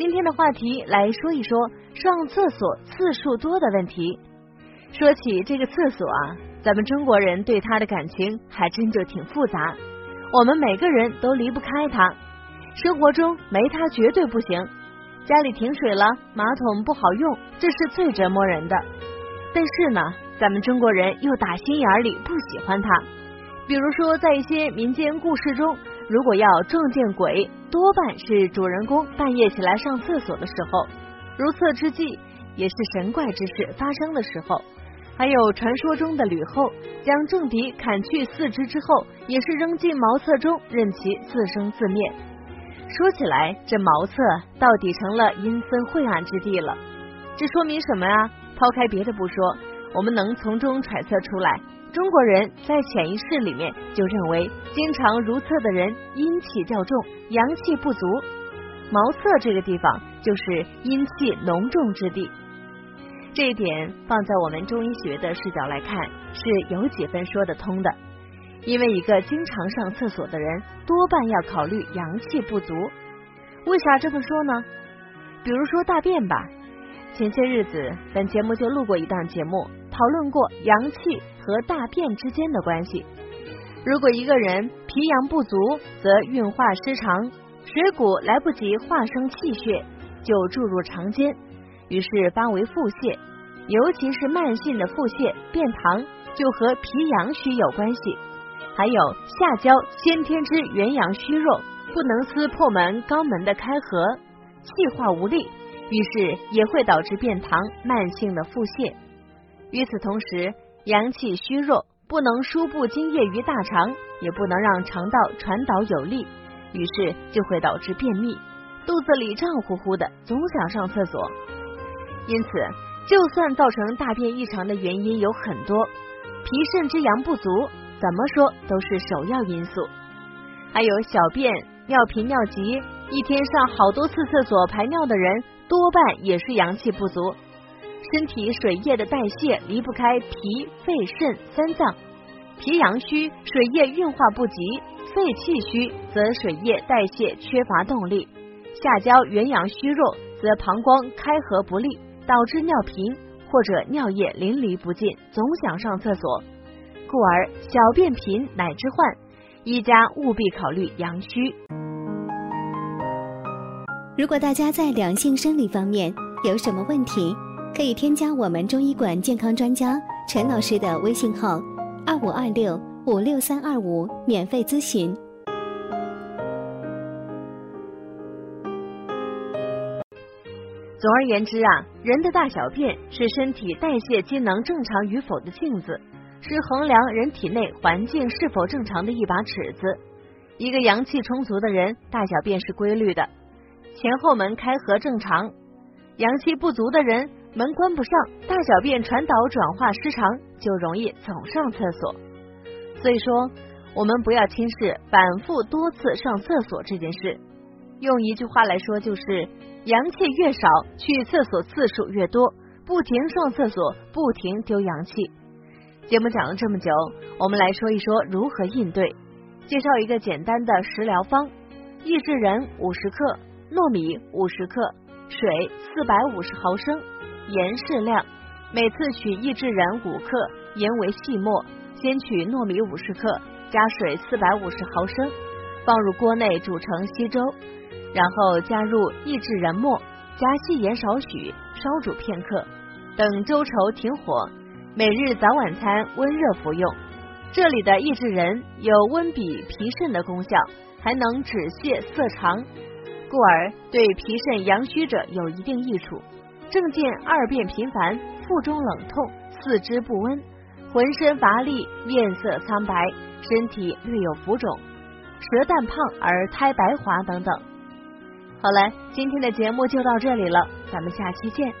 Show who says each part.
Speaker 1: 今天的话题来说一说上厕所次数多的问题。说起这个厕所啊，咱们中国人对它的感情还真就挺复杂。我们每个人都离不开它，生活中没它绝对不行。家里停水了，马桶不好用，这是最折磨人的。但是呢，咱们中国人又打心眼里不喜欢它。比如说，在一些民间故事中，如果要撞见鬼，多半是主人公半夜起来上厕所的时候；如厕之际，也是神怪之事发生的时候。还有传说中的吕后将政敌砍去四肢之后，也是扔进茅厕中，任其自生自灭。说起来，这茅厕到底成了阴森晦暗之地了。这说明什么啊？抛开别的不说，我们能从中揣测出来，中国人在潜意识里面就认为，经常如厕的人阴气较重，阳气不足。茅厕这个地方就是阴气浓重之地。这一点放在我们中医学的视角来看，是有几分说得通的。因为一个经常上厕所的人，多半要考虑阳气不足。为啥这么说呢？比如说大便吧，前些日子本节目就录过一档节目，讨论过阳气和大便之间的关系。如果一个人脾阳不足，则运化失常，水谷来不及化生气血，就注入肠间。于是发为腹泻，尤其是慢性的腹泻、便溏，就和脾阳虚有关系。还有下焦先天之元阳虚弱，不能撕破门肛门的开合，气化无力，于是也会导致便溏、慢性的腹泻。与此同时，阳气虚弱，不能输布津液于大肠，也不能让肠道传导有力，于是就会导致便秘，肚子里胀乎乎的，总想上厕所。因此，就算造成大便异常的原因有很多，脾肾之阳不足，怎么说都是首要因素。还有小便、尿频、尿急，一天上好多次厕所排尿的人，多半也是阳气不足。身体水液的代谢离不开脾、肺、肾三脏，脾阳虚，水液运化不及；肺气虚，则水液代谢缺乏动力；下焦元阳虚弱，则膀胱开合不利。导致尿频或者尿液淋漓不尽，总想上厕所，故而小便频乃之患。一家务必考虑阳虚。
Speaker 2: 如果大家在两性生理方面有什么问题，可以添加我们中医馆健康专家陈老师的微信号：二五二六五六三二五，免费咨询。
Speaker 1: 总而言之啊，人的大小便是身体代谢机能正常与否的镜子，是衡量人体内环境是否正常的一把尺子。一个阳气充足的人，大小便是规律的，前后门开合正常；阳气不足的人，门关不上，大小便传导转化失常，就容易总上厕所。所以说，我们不要轻视反复多次上厕所这件事。用一句话来说，就是。阳气越少，去厕所次数越多，不停上厕所，不停丢阳气。节目讲了这么久，我们来说一说如何应对。介绍一个简单的食疗方：益智仁五十克，糯米五十克，水四百五十毫升，盐适量。每次取益智仁五克，盐为细末。先取糯米五十克，加水四百五十毫升，放入锅内煮成稀粥。然后加入益智仁末，加细盐少许，烧煮片刻，等粥稠停火。每日早晚餐温热服用。这里的益智仁有温脾脾肾的功效，还能止泻涩肠，故而对脾肾阳虚者有一定益处。症见二便频繁，腹中冷痛，四肢不温，浑身乏力，面色苍白，身体略有浮肿，舌淡胖而苔白滑等等。好了，今天的节目就到这里了，咱们下期见。